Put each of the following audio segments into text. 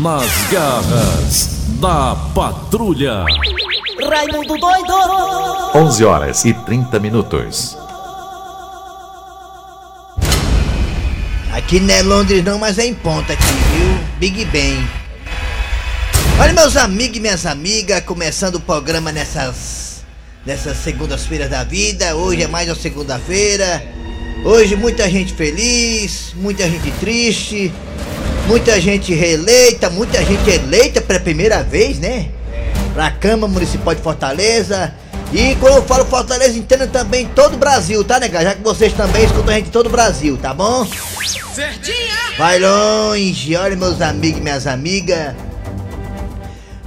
Nas garras da patrulha. Raimundo doido! 11 horas e 30 minutos. Aqui não é Londres não, mas é em ponta aqui, viu? Big Ben. Olha meus amigos e minhas amigas, começando o programa nessas nessas segundas-feiras da vida. Hoje é mais uma segunda-feira. Hoje muita gente feliz, muita gente triste, muita gente reeleita, muita gente eleita pela primeira vez, né? Pra Câmara Municipal de Fortaleza. E quando eu falo Fortaleza, entenda também todo o Brasil, tá, nega? Já que vocês também escutam a gente em todo o Brasil, tá bom? Certinha! Vai longe, olha meus amigos e minhas amigas.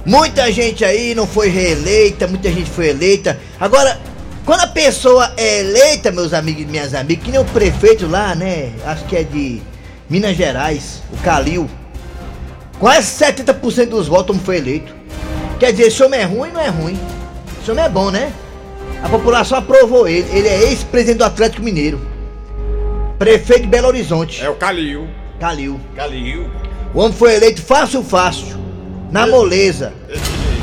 Muita gente aí não foi reeleita, muita gente foi eleita. Agora, quando a pessoa é eleita, meus amigos e minhas amigas, que nem o prefeito lá, né? Acho que é de Minas Gerais, o Calil. Quase 70% dos votos foi eleito. Quer dizer, esse homem é ruim não é ruim. Esse homem é bom, né? A população aprovou ele. Ele é ex-presidente do Atlético Mineiro. Prefeito de Belo Horizonte. É o Calil. Calil. Calil. O homem foi eleito fácil, fácil. Na moleza.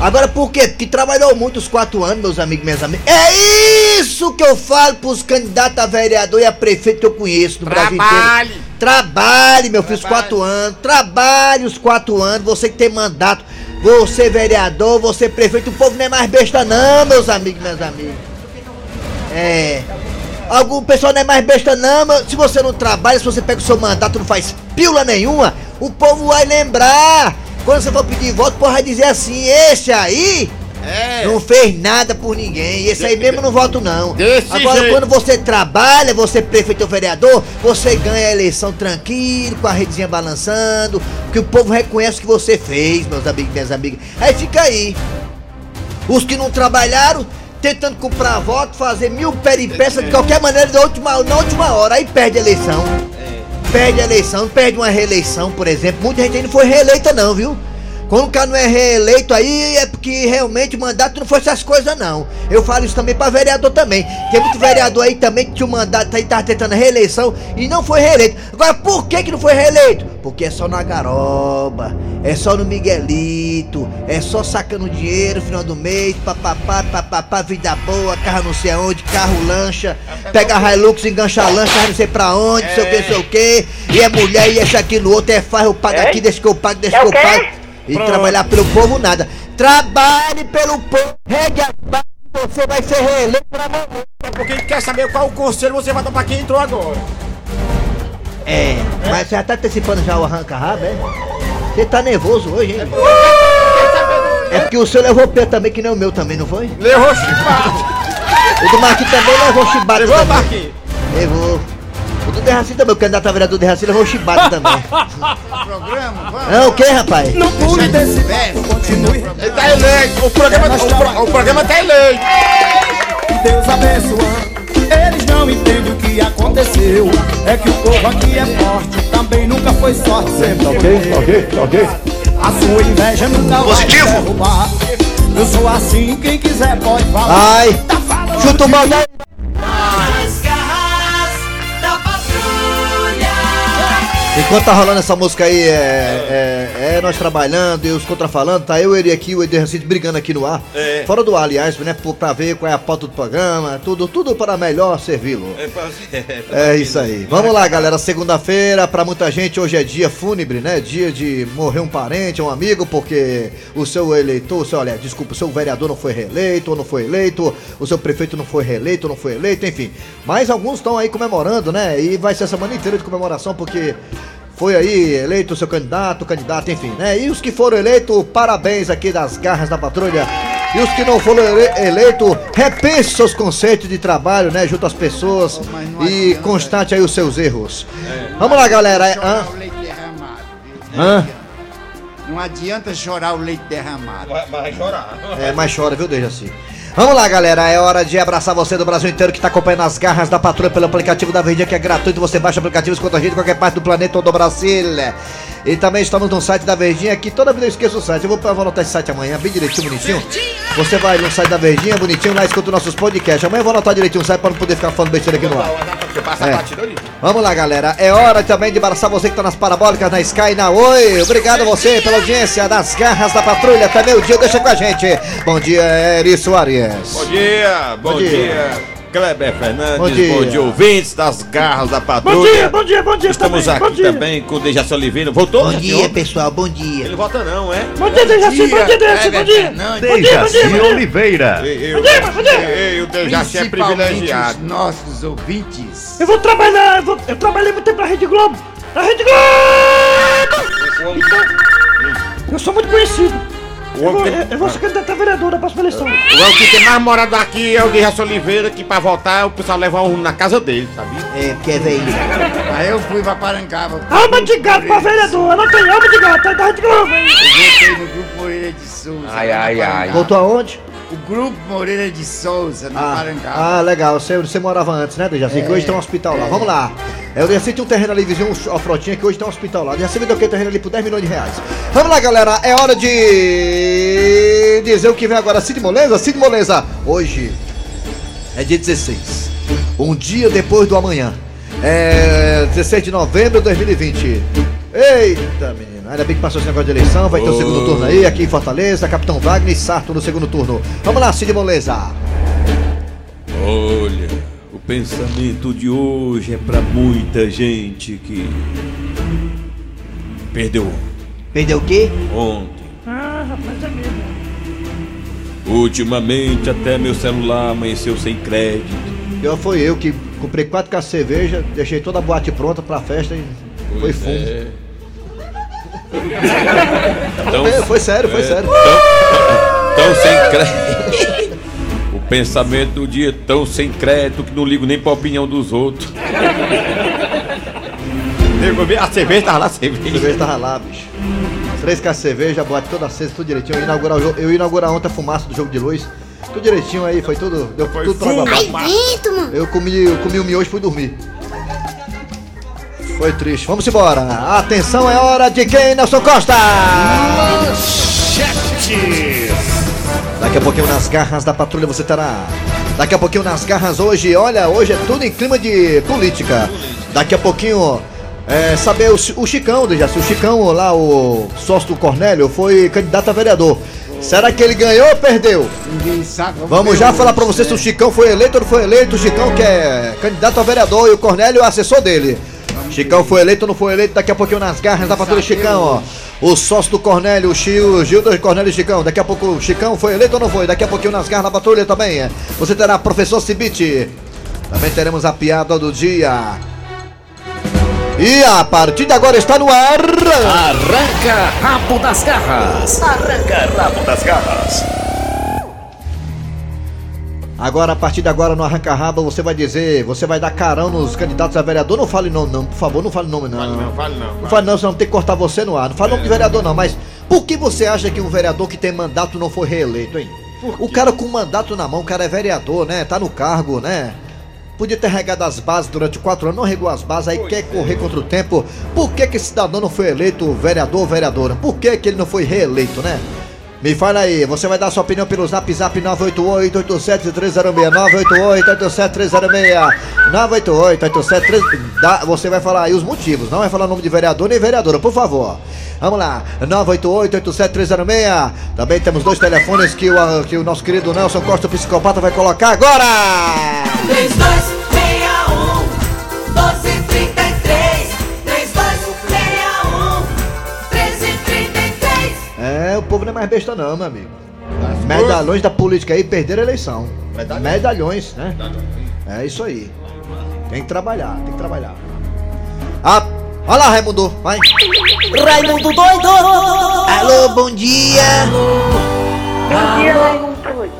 Agora por quê? Porque trabalhou muito os quatro anos, meus amigos e minhas amigas. É isso que eu falo pros candidatos a vereador e a prefeito que eu conheço no Brasil Trabalhe. inteiro. Trabalhe, meu filho, os quatro anos. Trabalhe os quatro anos. Você que tem mandato. Você vereador, você prefeito. O povo não é mais besta não, meus amigos minhas amigas. É. Algum pessoal não é mais besta não, mas se você não trabalha, se você pega o seu mandato não faz pílula nenhuma, o povo vai lembrar. Quando você for pedir voto, o povo vai dizer assim, esse aí É. não fez nada por ninguém. Esse aí mesmo não voto não. Desse Agora jeito. quando você trabalha, você é prefeito ou vereador, você ganha a eleição tranquilo, com a redezinha balançando, que o povo reconhece o que você fez, meus amigos e minhas amigas. Aí fica aí. Os que não trabalharam, tentando comprar voto, fazer mil peripécias de qualquer maneira da última, na última hora, aí perde a eleição. Perde a eleição, perde uma reeleição, por exemplo. Muita gente aí não foi reeleita não, viu? Quando o cara não é reeleito aí, é porque realmente o mandato não foi essas coisas, não. Eu falo isso também pra vereador também. Tem muito vereador aí também que tinha o mandato aí, tava tentando a reeleição e não foi reeleito. Agora, por que que não foi reeleito? Porque é só na garoba, é só no Miguelito, é só sacando dinheiro no final do mês, papapá, papapá, vida boa, carro não sei aonde, carro lancha, pega Hilux, engancha a lancha, não sei pra onde, não sei o que, não sei o que, e é mulher, e esse aqui no outro, é faz, eu pago aqui, deixa que eu pago, deixa que eu pago. E trabalhar pelo povo nada. Trabalhe pelo povo, regue as bases, você vai ser reeleito pra amanhã. É porque a gente quer saber qual o conselho você vai dar pra quem entrou agora. É, mas você já tá antecipando já o arranca-rabo, é? Você tá nervoso hoje, hein? É porque o seu levou pé também, que nem o meu também, não foi? Levou chibado. O do Marquinhos também levou chibata Levou. Marquinhos? Levou. O do Derraci também, o candidato a vereador Derraci levou chibata também. Programa, vamos. Não, o que, rapaz? Não pule desse verso, continue. Ele tá eleito. O programa, o, pro- o programa tá eleito. Deus abençoando. Eles não entendem o que aconteceu. É que o povo aqui é forte, também nunca foi sorte. Sempre ok, ok, ok. A sua inveja nunca Positivo. vai derrubar. Eu sou assim, quem quiser pode falar. Ai, Tá falando chuta o mal Enquanto tá rolando essa música aí, é, é, é nós trabalhando e os contrafalando, tá eu, ele aqui, o Eder Racito brigando aqui no ar. É. Fora do ar, aliás, né? Pra ver qual é a pauta do programa, tudo, tudo para melhor servi-lo. É isso aí. Vamos lá, galera. Segunda-feira, pra muita gente, hoje é dia fúnebre, né? Dia de morrer um parente, um amigo, porque o seu eleitor, o seu, olha, desculpa, o seu vereador não foi reeleito ou não foi eleito, o seu prefeito não foi reeleito ou não foi eleito, enfim. Mas alguns estão aí comemorando, né? E vai ser a semana inteira de comemoração, porque foi aí eleito o seu candidato, candidato, enfim, né? E os que foram eleitos, parabéns aqui das garras da patrulha. E os que não foram ele eleitos, repense seus conceitos de trabalho, né? Junto às pessoas não e adianta. constate aí os seus erros. Vamos lá, galera. é- hã? chorar o leite derramado. Hã? Não adianta chorar o leite derramado. Vai, vai chorar. É, mas chora, viu, Dejaci? Vamos lá, galera. É hora de abraçar você do Brasil inteiro que tá acompanhando as garras da patrulha pelo aplicativo da Verdinha, que é gratuito. Você baixa o aplicativo, escuta a gente em qualquer parte do planeta ou do Brasil. E também estamos no site da Verdinha, que toda vez eu esqueço o site. Eu vou, eu vou anotar esse site amanhã, bem direitinho, bonitinho. Você vai no site da Verdinha, bonitinho, lá escuta os nossos podcasts. Amanhã eu vou anotar direitinho o site pra não poder ficar falando besteira aqui no ar. Você passa É. Vamos lá, galera. É hora também de abraçar você que tá nas parabólicas, na Sky, na Oi. Obrigado a você pela audiência das garras da patrulha. Até meio dia, deixa com a gente. Bom dia, Eri Soares. Bom dia, bom, Bom dia. dia. Kleber Fernandes, Bom bom dia. dia. ouvintes das garras da patrulha. Bom dia, bom dia, bom dia Estamos também, aqui bom dia. também com o Dejaci Oliveira. Voltou? Bom dia, pessoal. Bom dia. Ele volta não, é? Bom dia, Dejaci, bom dia, Dejaci, bom dia. Dia, dia, Dejaci dia. Oliveira. Ei, Bom dia, bom dia. o Dejaci é privilegiado. os nossos ouvintes. Eu vou trabalhar, eu, vou, eu trabalhei muito tempo na Rede Globo. Na Rede Globo! Eu sou muito conhecido. Eu vou, eu, eu vou ser candidato a vereador na próxima eleição. o que tem mais morada aqui é o Dejaci Oliveira, que pra votar o pessoal leva um na casa dele, sabia? É, porque é velho. Aí eu fui pra Parangaba. Alma de gato pra vereador, não tem alma de gato, é da Rede Globo. hein? Eu votei no Grupo Moreira de Souza. Ai, ai, ai. Voltou aonde? O Grupo Moreira de Souza, na Ah, ah, legal. Você, você morava antes, né, Dejaci? Que hoje tem um hospital lá. Vamos lá. É, o Dejaci tinha um terreno ali, vizinho, uma frotinha, que hoje tem um hospital lá. O Dejaci vendeu aquele terreno ali por 10 milhões de reais. Vamos lá, galera. É hora de dizer o que vem agora. Cid Moleza? Cid Moleza. Hoje é dia 16. Um dia depois do amanhã. É 16 de novembro de 2020. Eita, menino. Ainda bem que passou esse negócio de eleição. Vai ter o segundo turno aí, aqui em Fortaleza. Capitão Wagner e Sarto no segundo turno. Vamos lá, Cid Moleza. Olha, o pensamento de hoje é pra muita gente que perdeu Perdeu o quê? ontem. Ah, rapaz, é mesmo. Ultimamente até meu celular amanheceu sem crédito. Pior foi eu que comprei quatro caixas de cerveja, deixei toda a boate pronta pra festa e foi Pois fumo. é. Então, É, foi sério, foi é, sério. Tão sem crédito. O pensamento do dia é tão sem crédito que não ligo nem pra opinião dos outros. A cerveja tava lá, a A cerveja. cerveja tava lá, bicho. Três caixas de cerveja, a boate toda acesa, tudo direitinho. Eu ia inaugurar, o eu inaugurar ontem a fumaça do jogo de luz. Tudo direitinho aí, foi tudo. Deu tudo pra abaixo. Eu comi, eu comi o miojo e fui dormir. Foi triste. Vamos embora. Atenção, é hora de quem, Nelson Costa? Daqui a pouquinho nas garras da patrulha você terá. Daqui a pouquinho nas garras hoje, olha, hoje é tudo em clima de política. Daqui a pouquinho, é, saber o, o Chicão, Dejaci, o Chicão lá, o sócio do Cornélio, foi candidato a vereador. Será que ele ganhou ou perdeu? Ninguém sabe. Vamos já falar pra você se o né? Chicão foi eleito ou não foi eleito. O Chicão que é candidato a vereador e o Cornélio é assessor dele. Chicão foi eleito ou não foi eleito, daqui a pouquinho nas garras da patrulha Chicão, ó. O sócio do Cornélio, o Gil, o Gil do Cornélio e Chicão. Daqui a pouco o Chicão foi eleito ou não foi? Daqui a pouquinho nas garras da patrulha também. é. Você terá professor Cibite. Também teremos a piada do dia. E a partir de agora está no ar. Arranca rabo das garras. Arranca rabo das garras. Agora, a partir de agora, no Arranca Raba, você vai dizer, você vai dar carão nos candidatos a vereador. Não fale nome, não, por favor, não fale nome, não. Fale não, fale não. Não fale não, senão tem que cortar você no ar. Não fale nome de vereador, não, mas por que você acha que um vereador que tem mandato não foi reeleito, hein? O cara com mandato na mão, o cara é vereador, né? Tá no cargo, né? Podia ter regado as bases durante quatro anos, não regou as bases, aí quer correr contra o tempo. Por que que esse cidadão não foi eleito vereador ou vereadora? Por que que ele não foi reeleito, né? Me fala aí, você vai dar sua opinião pelo zap zap 988 87306 988 87306 988 873 dá- Você vai falar aí os motivos, não vai falar o nome de vereador nem vereadora, por favor. Vamos lá, 988 87306 Também temos dois telefones que o, que o nosso querido Nelson Costa, o psicopata, vai colocar agora. 3261 mais besta não, meu amigo. Medalhões da política aí perderam a eleição. Medalhões. Medalhões, né? É isso aí. Tem que trabalhar, tem que trabalhar. Ah, olha lá, Raimundo, vai. Raimundo doido Alô, bom dia. Bom dia, Raimundo.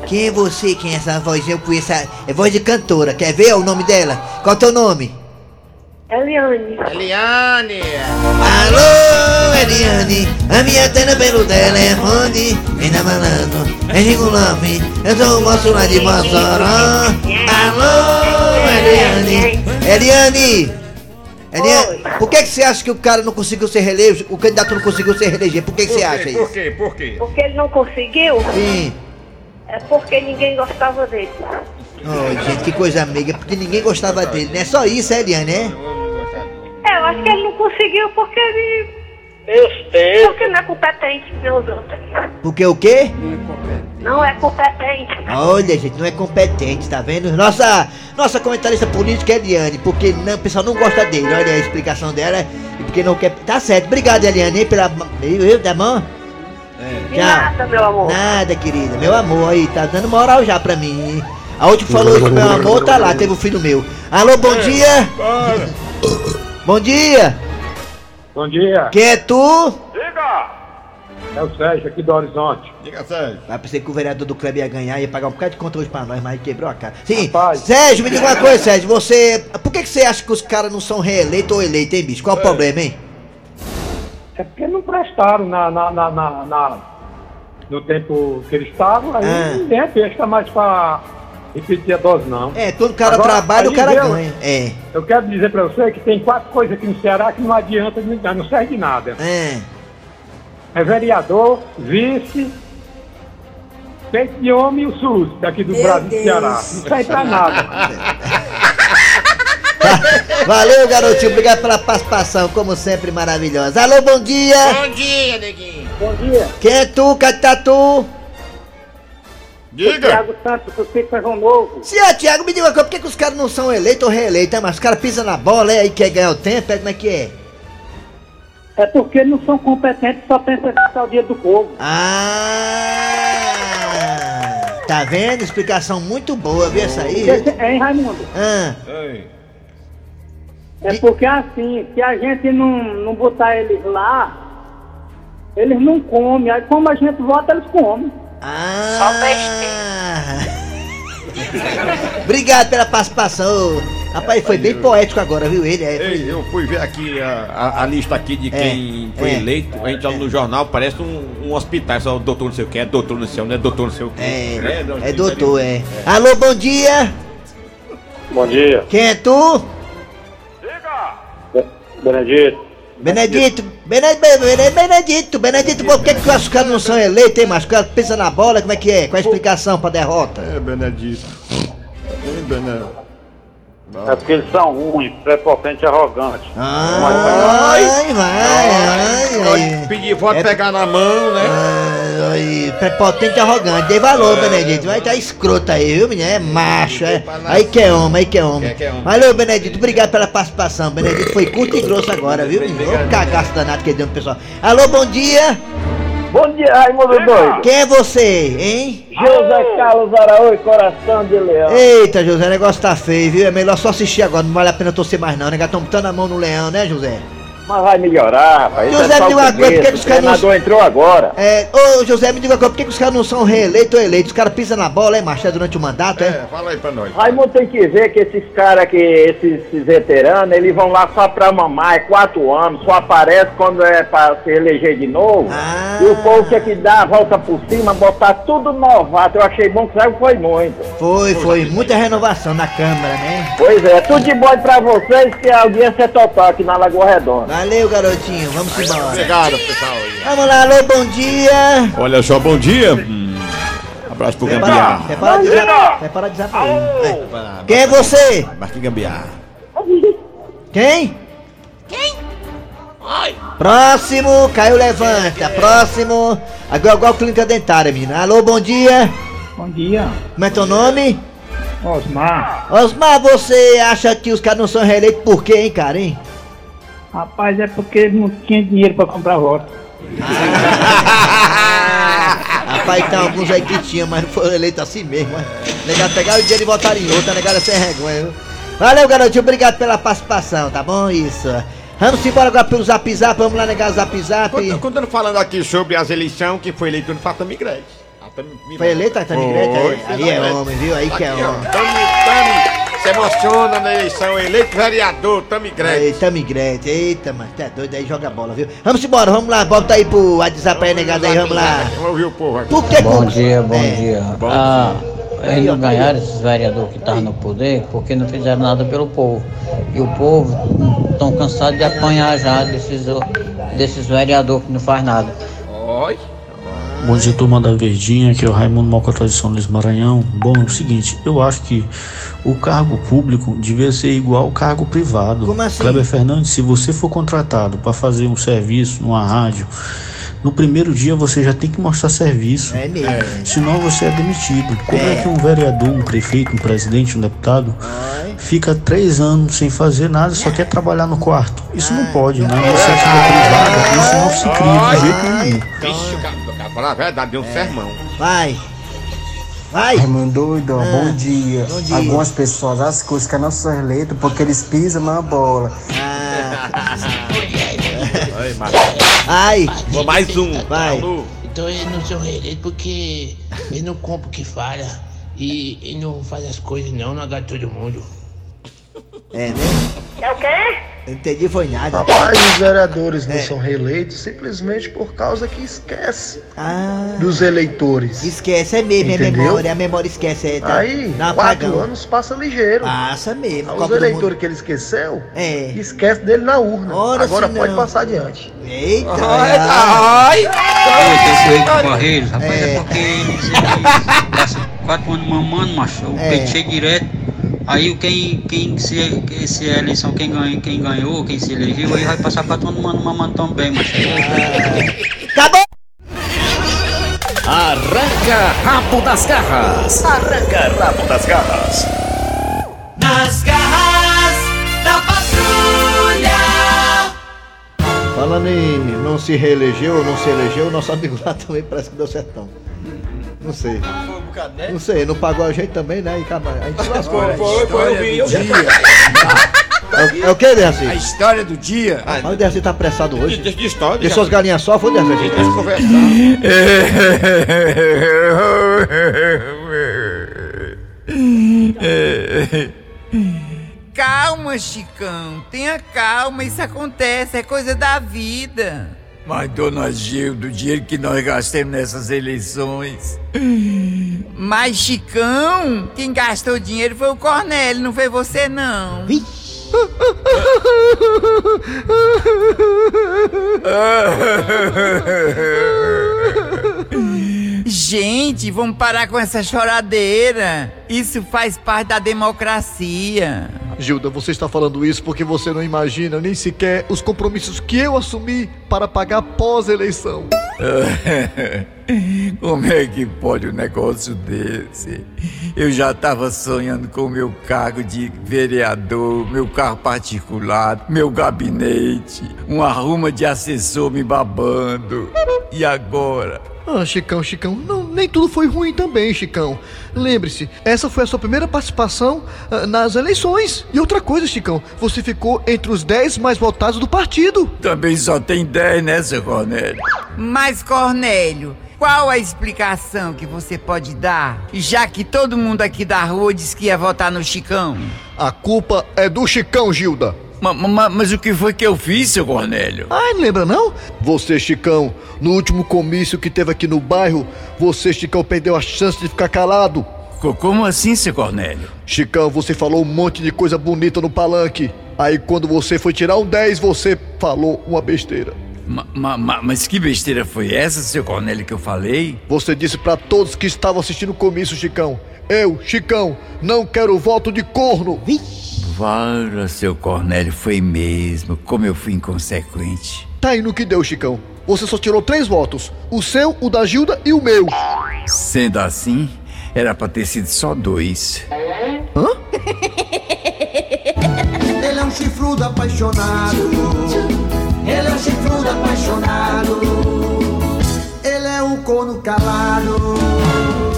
Quem é você? Quem é essa voz? Eu conheço. a- É voz de cantora. Quer ver o nome dela? Qual é o teu nome? Eliane. Eliane! Alô, Eliane, a minha tela pelo telefone, vem na malandro, é Rico eu sou o moço lá de Mossoró. Alô, Eliane, Eliane, Eliane, por que, que você acha que o cara não conseguiu ser reeleito? O candidato não conseguiu ser reeleger? Por que, que você acha Por isso? quê? Por quê? Porque ele não conseguiu, Sim. é porque ninguém gostava dele. Oh, gente, que coisa amiga, porque ninguém gostava dele, né? Só isso, é, Eliane, né? É, eu acho que ele não conseguiu porque ele. Porque não é competente pelos outros. Porque o quê? Não é competente. Olha, gente, não é competente, tá vendo? Nossa, nossa comentarista política é Eliane, porque não, o pessoal não gosta dele. Olha a explicação dela, e porque não quer. Tá certo, obrigado, Eliane, hein, pela. Viu, viu, tá bom? De nada, meu amor. Nada, querida, meu amor aí, tá dando moral já pra mim. hein? A que falou isso, meu amor, tá lá, teve um filho meu. Alô, bom dia! Bom dia! Bom dia, Quem é tu? é o Sérgio aqui do Horizonte. Diga, Sérgio. Ah, pensei que o vereador do Kleber ia ganhar, ia pagar um bocado de conta hoje pra nós, mas quebrou a cara. Sim, Rapaz. Sérgio, me diga uma coisa, Sérgio, você. Por que, que você acha que os caras não são reeleitos ou eleitos, hein, bicho? Qual o problema, hein? É porque não prestaram na, na, na, na- na- no tempo que eles estavam, aí Ah. ninguém pesca mais pra repetir a dose, não. É, todo cara Agora, trabalha, o cara eu- ganha. É, Eu quero dizer pra você que tem quatro coisas aqui no Ceará que não adianta, não não serve de nada. é. É vereador, vice, peito de homem e o SUS daqui do Brasil do Ceará. Não serve pra nada. Valeu, garotinho, obrigado pela participação, como sempre, maravilhosa. Alô, bom dia! Bom dia, neguinho. Bom dia. Quem é tu, Catatu? Diga. Thiago Santos, do Pico João Novo. Se é, Thiago, me diga uma coisa, por que, que os caras não são eleitos ou reeleitos, hein, mas os caras pisam na bola, é aí quer ganhar o tempo, é como é que é? É porque não são competentes, só pensam em gastar o dia do povo. Ah! Tá vendo? Explicação muito boa, viu essa aí? viu? Hein, Raimundo? Ah, Ei. É porque assim, se a gente não, não botar eles lá, eles não comem. Aí como a gente vota, eles comem. Ah. Obrigado pela participação. Rapaz, foi bem poético agora, viu? Ele é. Ei, eu fui ver aqui a, a- a lista aqui de É, quem foi é. eleito. A gente olha no jornal, parece um, um hospital, só doutor não sei o que, é doutor não sei o que, não é doutor não sei o que. É, é doutor, é. Alô, bom dia! Bom dia. Quem é tu? Benedito. Benedito, Benedito, Benedito, Benedito, Benedito, por que, que os caras não são eleitos, hein, mas Os caras pensam na bola, como é que é? Qual a explicação pra derrota? É, Benedito. Hein, Benedito? É porque eles são ruins, prepotentes e arrogantes. Ai, vai, ai, ai. Pedir voto É- pegar na mão, né? Ai, ai, prepotente e arrogante, dê valor, Benedito. Vai tá escroto aí, viu, menino? É macho, é. Aí que é homem, aí que é homem. Que é que é homem. Valeu, Benedito, obrigado pela participação. Benedito foi curto e grosso agora, viu, menino? Ô cagaço danado que ele deu no pessoal. Alô, bom dia! Bom dia, Raimundo Doido. Quem é você, hein? José Carlos Araújo, coração de leão. Eita, José, o negócio tá feio, viu? É melhor só assistir agora, não vale a pena torcer mais não, né? Já estão botando a mão no leão, né, José? Mas vai melhorar, rapaz. José, é me diga uma coisa, por que que os caras não- treinador entrou agora. É, ô José, me diga uma coisa, por que, que os caras não são reeleitos ou eleitos? Os caras pisam na bola, é, macho, é durante o mandato, é? É, fala aí pra nós. Raimundo tem que ver que esses caras que, esses, esses veteranos, eles vão lá só pra mamar, é quatro anos, só aparece quando é pra se eleger de novo. Ah. E o povo tinha que dar a volta por cima, botar tudo novato. Eu achei bom que saiu, foi muito. Foi, foi, muita renovação na Câmara, né? Pois é, tudo de bom pra vocês, que a audiência é total aqui na Lagoa Redonda. Valeu, garotinho, vamos embora. Obrigado, pessoal. Vamos lá, alô, bom dia! Olha só, bom dia. Hum, abraço pro quer parar de usar, quer parar de usar pra ele. É. Quem é você? Marquinhos Gambiarra. Quem? Próximo, caiu, levanta. Próximo, agora igual clínica dentária, menina. Alô, bom dia. Bom dia, Como é teu nome? Osmar. Osmar, você acha que os caras não são reeleitos por quê, hein, cara, hein? Rapaz, é porque não tinha dinheiro pra comprar voto. Rapaz, tem alguns aí que tinham, mas não foram eleitos assim mesmo. né? Negado pegaram o dinheiro e votaram em outra, negado é sem vergonha, viu? Valeu, garotinho, obrigado pela participação, tá bom? Isso. Vamos embora agora pelo Zap Zap, vamos lá negar o Zap Zap. Quando, quando eu falando aqui sobre as eleições que foi eleito no Fato Migrete. Foi eleito a Tânia Grete? Aí, aí é homem, viu? Aí que é homem. Tami, Tami, se emociona na eleição, eleito vereador, Tami Grete. Eita, migrete, eita, mas tá doido aí, joga bola, viu? Vamos embora, vamos lá, bota aí pro WhatsApp aí, negado aí, vamos lá. Vamos ouvir o povo aqui. Por que Bom dia, bom É. dia. Ah, eles não ganharam, esses vereadores que estavam no poder, porque não fizeram nada pelo povo. E o povo estão cansados de apanhar já desses, desses vereadores que não faz nada. Oi. Bom dia, turma da Verdinha, aqui é o Raimundo Mocotó de São Luís Maranhão. Bom, é o seguinte, eu acho que o cargo público devia ser igual ao cargo privado. Como assim? Kleber Fernandes, se você for contratado para fazer um serviço numa rádio, no primeiro dia você já tem que mostrar serviço. É mesmo. Senão você é demitido. Como é, que um vereador, um prefeito, um presidente, um deputado fica três anos sem fazer nada, só quer trabalhar no quarto? Isso não pode, né? Iniciativa privada, isso não se cria de jeito nenhum. Vixe, o cara, o cara fala a verdade, deu um sermão. Vai. Vai. Raimundo doido, Ah, bom, dia. bom dia. Algumas pessoas acham que os não são eleitos porque eles pisam na bola. Ai, mas... Ai. Vou mais um. Vai. Alô. Então eles não são reeleitos porque eles não compram o que falha e, e não fazem as coisas não, não agrada todo mundo. É, né? É o quê? Não entendi foi nada. Rapaz, os vereadores não É. são reeleitos simplesmente por causa que esquece Ah. dos eleitores. Esquece, é mesmo, é Entendeu? memória, a memória esquece. É, tá, Aí, um quatro apagão. anos passa ligeiro. Passa mesmo. Aí Copa Os eleitores Mundo. que ele esqueceu, É. esquece dele na urna. Ora, Agora pode não. passar adiante. Eita, Ai, Eu tenho com Barreiros, rapaz, é, É. porque eles, eles passam quatro anos mamando, macho, o É. peito cheio direto. Aí o quem, quem se, se é a eleição, quem, ganha, quem ganhou, quem se elegeu, aí vai passar quatro anos mamando, mamando também, macho. Acabou! Arranca rabo das garras. Arranca rabo das garras. Nas garras da patrulha. Falando em não se reelegeu ou não se elegeu, nosso amigo lá também parece que deu certão. Não sei. Não sei, não pagou a gente também, né? E acaba- a gente lascou. Olha, né? a história do dia. É o- É o que, Dercy? A história do dia. Mas o Dercy tá apressado hoje. de, de história. Deixa suas galinhas só, foi, Dercy? Deixa eu conversar. Calma, Chicão. Tenha calma. Isso acontece. É coisa da vida. Mas, dona Gilda, o dinheiro que nós gastamos nessas eleições. Mas, Chicão, quem gastou dinheiro foi o Cornélio, não foi você, não. Gente, vamos parar com essa choradeira. Isso faz parte da democracia. Gilda, você está falando isso porque você não imagina nem sequer os compromissos que eu assumi para pagar pós-eleição. Como é que pode um negócio desse? Eu já estava sonhando com o meu cargo de vereador, meu carro particular, meu gabinete, uma ruma de assessor me babando. E agora? Ah, Chicão, Chicão, não, nem tudo foi ruim também, Chicão. Lembre-se, essa foi a sua primeira participação ah, nas eleições. E outra coisa, Chicão, você ficou entre os 10 mais votados do partido. Também só tem 10, né, seu Cornélio? Mas, Cornélio, qual a explicação que você pode dar? Já que todo mundo aqui da rua disse que ia votar no Chicão. A culpa é do Chicão, Gilda. Ma- ma- mas o que foi que eu fiz, seu Cornélio? Ai, não lembra não? Você, Chicão, no último comício que teve aqui no bairro, você, Chicão, perdeu a chance de ficar calado. Co- Como assim, seu Cornélio? Chicão, você falou um monte de coisa bonita no palanque. Aí quando você foi tirar um 10, você falou uma besteira. Ma- ma- ma- mas que besteira foi essa, seu Cornélio, que eu falei? Você disse pra todos que estavam assistindo o comício, Chicão. Eu, Chicão, não quero voto de corno. Vara, seu Cornélio, foi mesmo. Como eu fui inconsequente. Tá aí no que deu, Chicão. Você só tirou três votos: o seu, o da Gilda e o meu. Sendo assim, era pra ter sido só dois. Hã? Ele é um chifrudo apaixonado. Ele é um chifrudo apaixonado. Ele é um corno calado.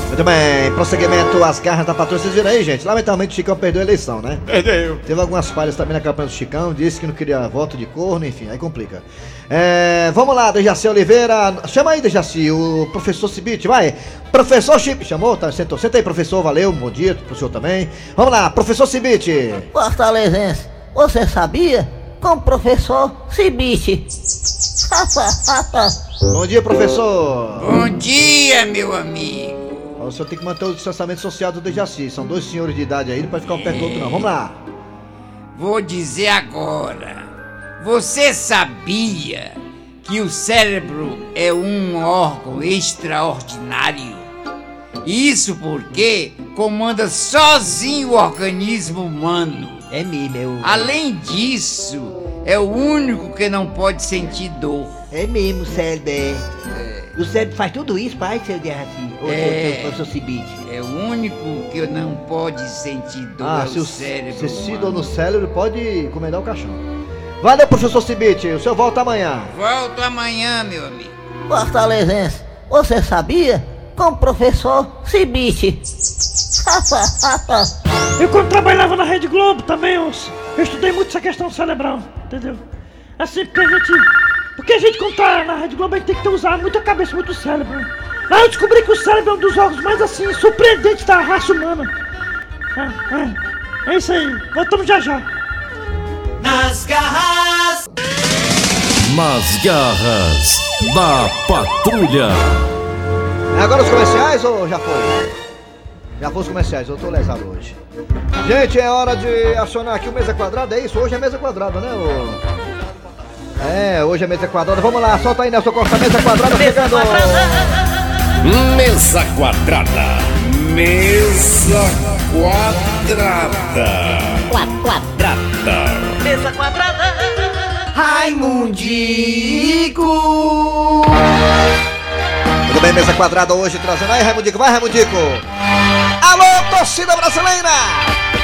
Muito bem, prosseguimento às garras da patrulha. Vocês viram aí, gente? Lamentavelmente o Chicão perdeu a eleição, né? Perdeu. Teve algumas falhas também na campanha do Chicão, disse que não queria voto de corno, enfim, aí complica. É, vamos lá, Dejaci Oliveira. Chama aí, Dejaci, o professor Cibite, vai. Professor Chip, chamou? Tá, sentou. Senta aí, professor, valeu, bom dia pro senhor também. Vamos lá, professor Cibite. Fortalezense, você sabia? Com o professor Cibite. Bom dia, professor. Bom dia, meu amigo. O senhor tem que manter o distanciamento social do Dejaci. São dois senhores de idade aí, não pode ficar um perto do outro, não. Vamos lá. Vou dizer agora. Você sabia que o cérebro é um órgão extraordinário? Isso porque comanda sozinho o organismo humano. É mesmo, é o. Além disso, é o único que não pode sentir dor. É mesmo, cérebro é. O cérebro faz tudo isso, pai, seu Derraci? Ou É. seu, seu, seu Cibite? É o único que não pode sentir dor. Ah, é se o cérebro. se se dor no cérebro, pode comendar o caixão. Valeu, professor Cibite. O senhor volta amanhã. Volto amanhã, meu amigo. Fortalezense, você sabia? Com o professor Cibite. Eu quando trabalhava na Rede Globo também, eu, eu estudei muito essa questão cerebral, entendeu? Assim, porque a gente. Porque a gente quando tá na Rede Globo a gente tem que ter, usar muita cabeça, muito cérebro. né? Aí eu descobri que o cérebro é um dos órgãos mais assim, surpreendentes da raça humana. É, é, é isso aí, voltamos já já. Nas garras Nas garras da patrulha agora os comerciais ou já foi? Já foi os comerciais, eu tô lesado hoje. Gente, é hora de acionar aqui o mesa quadrada, é isso? Hoje é mesa quadrada, né? ô? É, hoje é mesa quadrada. Vamos lá, solta aí, Nelson Costa, mesa quadrada chegando. Mesa quadrada Mesa quadrada Quadrada Mesa quadrada. Raimundico! Bem, mesa quadrada hoje trazendo aí, Raimundico. Vai, Raimundico. Alô, torcida brasileira!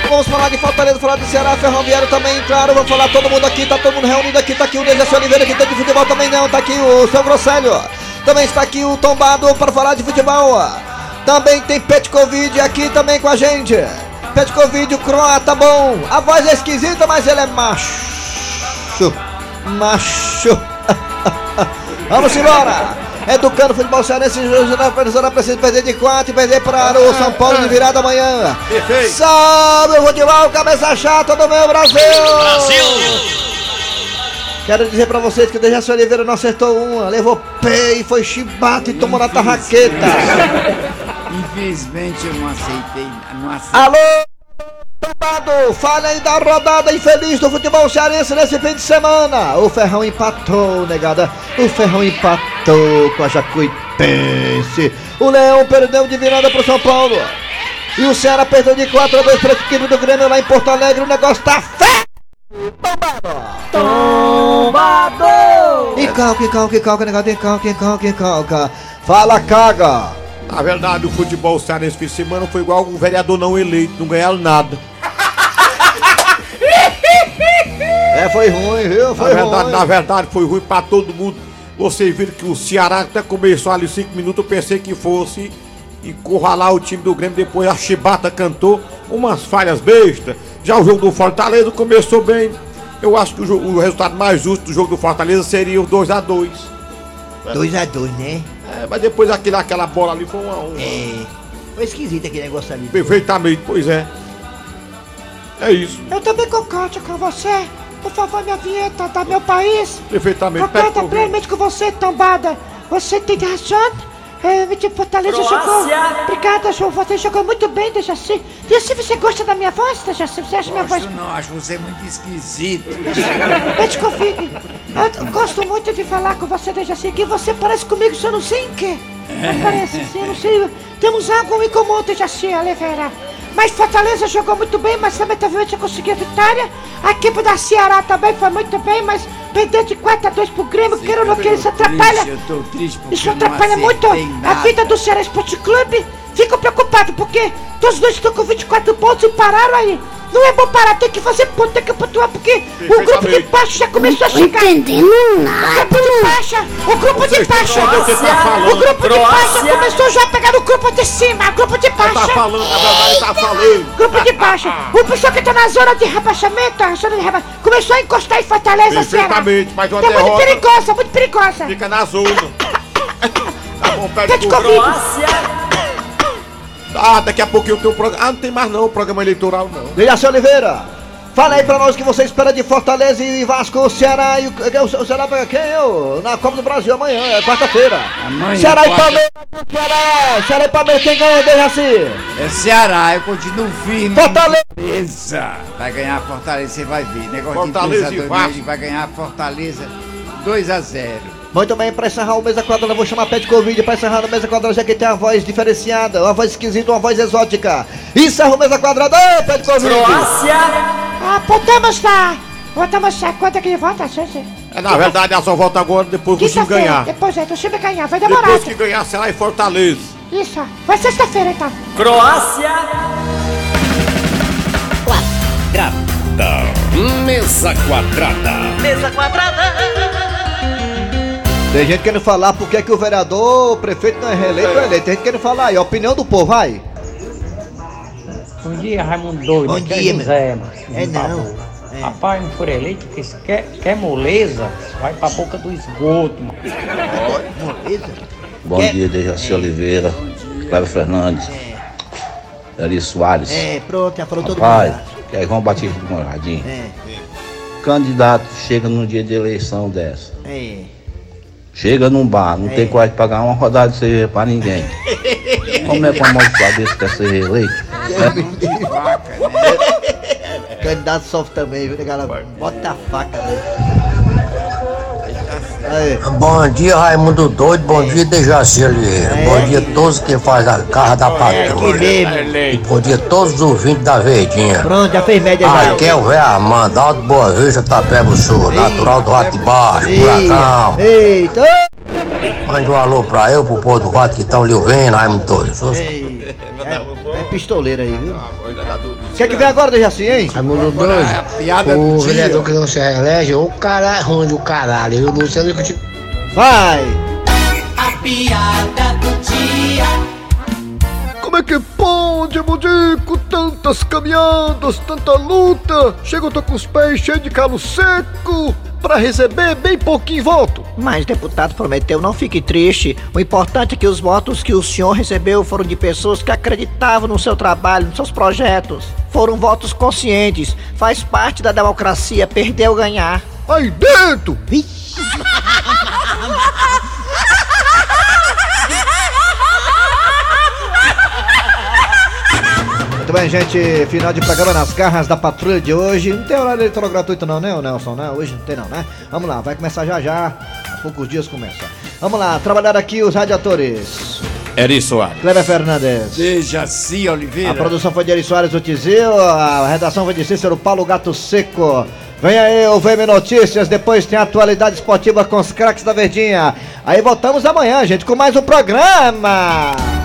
Vamos falar de Fortaleza, falar de Ceará, Ferroviário também, claro. Vamos falar todo mundo aqui, tá todo mundo reunido aqui. Tá aqui o Dejaci Oliveira, que tá de futebol também não. Tá aqui o seu Grosselho. Também está aqui o Tombado para falar de futebol. Também tem Pet Covid aqui também com a gente. Pet Covid, o croata bom. A voz é esquisita, mas ele é macho. Macho. Vamos embora! Educando o futebol cearense, Jornal Professora precisa perder de 4 e perder para o São Paulo de virada amanhã. Perfeito. Salve o futebol, cabeça chata do meu Brasil! Quero dizer pra vocês que o Dejaci Oliveira não acertou uma, levou pé e foi chibata e tomou na tarraqueta. Infelizmente eu não aceitei. Não aceitei. Alô, Tombado, fala aí da rodada infeliz do futebol cearense nesse fim de semana. O Ferrão empatou, negada. O Ferrão empatou com a Jacuipense. O Leão perdeu de virada pro São Paulo. E o Ceará perdeu de 4 a 2 para a equipe do Grêmio lá em Porto Alegre. O negócio tá feio. Tombado! E calca, e calca, e calca, negada, e calca, e calca, e calca. Fala, caga. Na verdade, o futebol cearense fim de semana foi igual um vereador não eleito, não ganharam nada. É, foi ruim, viu? Na Foi verdade, ruim. na verdade, foi ruim pra todo mundo. Vocês viram que o Ceará até começou ali 5 minutos, eu pensei que fosse encurralar o time do Grêmio, depois a Chibata cantou umas falhas bestas. Já o jogo do Fortaleza começou bem. Eu acho que o, o resultado mais justo do jogo do Fortaleza seria o 2x2. 2x2, né? É, mas depois aquele, aquela bola ali foi um a um. É. Foi esquisito aquele negócio ali. Perfeitamente, pois é. É isso, Eu também concordo com você. Por favor, minha vinheta da meu país. perfeitamente. Ouvir. plenamente com você, Tombada. Você tem razão. É, o time Fortaleza jogou. Obrigada, João. Você jogou muito bem, Dejaci. E assim você gosta da minha voz, Dejaci? Você acha minha voz. Gosto não, acho você muito esquisito. Eu desconfio. Eu gosto muito de falar com você, Dejaci, que você parece comigo, só não sei em quê. Mas Parece assim, eu não sei. Temos algo em comum, Dejaci Oliveira. Mas Fortaleza jogou muito bem, mas também teve a vitória. A equipe da Ceará também foi muito bem, mas perdeu de 4 a 2 pro Grêmio, queira ou não queira, isso atrapalha. Eu tô triste porque Isso atrapalha muito acertei a nada. vida do Ceará Esporte Clube. Fico preocupado porque todos dois estão com 24 pontos e pararam aí. Não é bom parar, tem que fazer ponto, tem que pontuar, porque o grupo de baixo já começou a chegar. entendendo O grupo de baixa, o grupo de baixa, entendem o que tá falando. o grupo de baixa Croácia. começou já a pegar o grupo de cima, o grupo de baixa. Tá falando, verdade, tá falando. Grupo de baixa, o pessoal que tá na zona de rebaixamento, a zona de reba... começou a encostar em Fortaleza, Ceará. Perfeitamente, mas uma É muito derrota perigosa, muito perigosa. fica na zona. Tá bom, pede pro- Covid. Ah, daqui a pouquinho tem o programa. Ah, não tem mais não o programa eleitoral, não. Dejaci Oliveira, Fala aí pra nós o que você espera de Fortaleza e Vasco, Ceará e o, o, o Ceará pega quem? Eu, na Copa do Brasil amanhã, é quarta-feira. Amanhã, Ceará e Palmeiras, Ceará, Ceará e Palmeiras, quem ganha, Dejaci? É Ceará, eu continuo firme. Fortaleza! Vai ganhar Fortaleza, você vai ver. Negócio Fortaleza de 2 Vasco. Ele vai ganhar Fortaleza 2 a 0 Muito bem, pra encerrar o Mesa Quadrada, eu vou chamar Pet Covid pra encerrar o Mesa Quadrada, já que tem a voz diferenciada, uma voz esquisita, uma voz exótica. Encerra o Mesa Quadrada, ô Pet Covid! Ah, podemos dar. Votamos já. Quanto é que vota, gente? É, na verdade, ela só volta agora depois que o time ganhar. Depois é, do time ganhar. Vai demorar. Depois que ganhar, será em Fortaleza. Isso. Vai sexta-feira, então. Croácia. Quadrada. Mesa quadrada. Mesa quadrada. Tem gente querendo falar por que é que o vereador, o prefeito não é reeleito ou é eleito. Tem gente querendo falar aí, a opinião do povo, vai. Bom dia, Raimundo Doido. Bom dia, é José, mano. É não. Rapaz, não for eleito, porque se quer, quer moleza, vai pra boca do esgoto, mano. Moleza? Bom dia, Dejaci Oliveira, Cléber Fernandes, Eri Soares. É, pronto, já falou todo Rapaz, mundo. que é João Batista do Moradinho. É, Candidato chega num dia de eleição dessa. é. Chega num bar, não tem coragem de pagar uma rodada de cerveja pra ninguém. Como é que uma maldição desse quer ser reeleito? Candidato sofre também, viu, galera? Bota a faca, né? Aí. Bom dia, Raimundo Doido. Bom dia, Dejaci Oliveira. Bom dia a todos que faz a carra da patrulha. E bom dia a todos os ouvintes da Verdinha. Pronto, já fez média já. Aqui é o velho Armando, Alto Boa Vista, Tapeba Sul, natural do Rato de Baixo, Furacão. Eita! Mande um alô pra eu, pro povo do Rato que estão lhe ouvindo, Raimundo Doido. É pistoleiro aí, viu? Quer que vem agora, Dejaci, hein? Raimundo Doido, o vereador que não se reelege, o cara é ruim do caralho. E o Luciano que te... Vai! A piada do dia. Como é que pode, Mudico? Tantas caminhadas, tanta luta. Chega, eu tô com os pés cheios de calo seco pra receber bem pouquinho voto. Mas, deputado Prometeu, não fique triste. O importante é que os votos que o senhor recebeu foram de pessoas que acreditavam no seu trabalho, nos seus projetos. Foram votos conscientes. Faz parte da democracia perder ou ganhar. Aí dentro! Muito bem, gente. Final de programa nas garras da patrulha de hoje. Não tem horário eleitoral gratuito, não, né, Nelson? Né? Hoje não tem, não, né? Vamos lá, vai começar já já. Há poucos dias começa. Vamos lá, trabalhar aqui os radiadores. Eri Soares. Cleber Fernandes. Dejaci Oliveira. A produção foi de Eri Soares, o Tizil. A redação foi de Cícero Paulo Gato Seco. Vem aí o VM Notícias, depois tem a atualidade esportiva com os craques da Verdinha. Aí voltamos amanhã, gente, com mais um programa.